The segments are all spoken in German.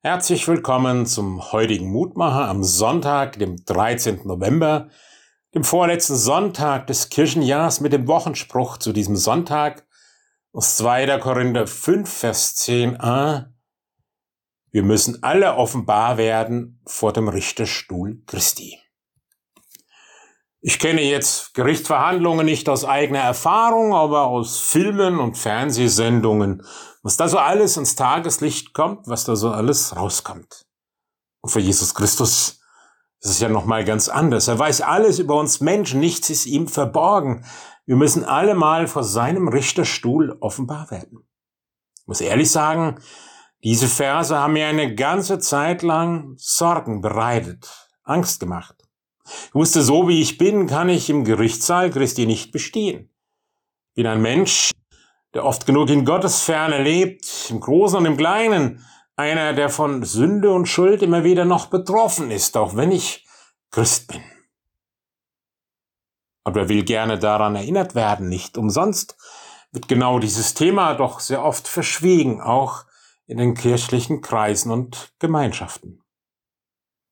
Herzlich willkommen zum heutigen Mutmacher am Sonntag, dem 13. November, dem vorletzten Sonntag des Kirchenjahrs mit dem Wochenspruch zu diesem Sonntag aus 2. Korinther 5, Vers 10a. Wir müssen alle offenbar werden vor dem Richterstuhl Christi. Ich kenne jetzt Gerichtsverhandlungen nicht aus eigener Erfahrung, aber aus Filmen und Fernsehsendungen, was da so alles ins Tageslicht kommt, was da so alles rauskommt. Und für Jesus Christus ist es ja nochmal ganz anders. Er weiß alles über uns Menschen, nichts ist ihm verborgen. Wir müssen alle mal vor seinem Richterstuhl offenbar werden. Ich muss ehrlich sagen, diese Verse haben mir eine ganze Zeit lang Sorgen bereitet, Angst gemacht. Ich wusste, so wie ich bin, kann ich im Gerichtssaal Christi nicht bestehen. Ich bin ein Mensch, der oft genug in Gottes Ferne lebt, im Großen und im Kleinen, einer, der von Sünde und Schuld immer wieder noch betroffen ist, auch wenn ich Christ bin. Aber will gerne daran erinnert werden, nicht umsonst wird genau dieses Thema doch sehr oft verschwiegen, auch in den kirchlichen Kreisen und Gemeinschaften.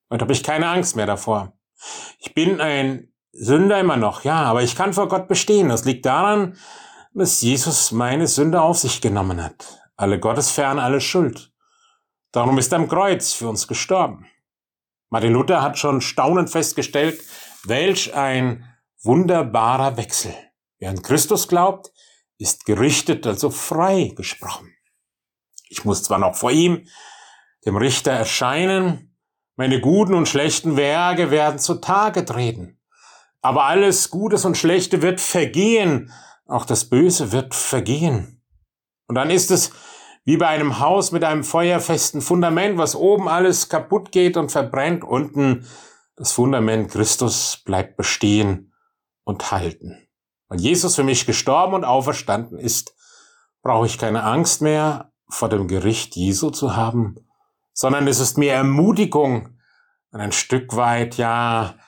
Und habe ich keine Angst mehr davor. Ich bin ein Sünder immer noch, ja, aber ich kann vor Gott bestehen. Das liegt daran, dass Jesus meine Sünde auf sich genommen hat. Alle Gottesfern, alle Schuld. Darum ist er am Kreuz für uns gestorben. Martin Luther hat schon staunend festgestellt, welch ein wunderbarer Wechsel. Wer an Christus glaubt, ist gerichtet, also frei gesprochen. Ich muss zwar noch vor ihm, dem Richter, erscheinen, meine guten und schlechten Werke werden zutage treten. Aber alles Gutes und Schlechte wird vergehen. Auch das Böse wird vergehen. Und dann ist es wie bei einem Haus mit einem feuerfesten Fundament, was oben alles kaputt geht und verbrennt, unten das Fundament Christus bleibt bestehen und halten. Weil Jesus für mich gestorben und auferstanden ist, brauche ich keine Angst mehr vor dem Gericht Jesu zu haben, sondern es ist mir Ermutigung und ein Stück weit ja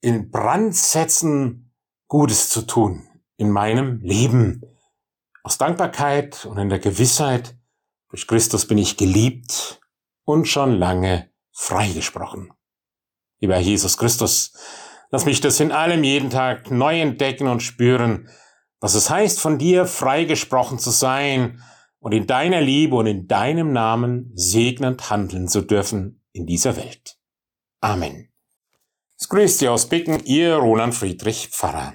in Brand setzen, Gutes zu tun in meinem Leben. Aus Dankbarkeit und in der Gewissheit, durch Christus bin ich geliebt und schon lange freigesprochen. Lieber Jesus Christus, lass mich das in allem jeden Tag neu entdecken und spüren, was es heißt, von dir freigesprochen zu sein und in deiner Liebe und in deinem Namen segnend handeln zu dürfen in dieser Welt. Amen. Es grüßt Sie aus Bicken, Ihr Roland Friedrich Pfarrer.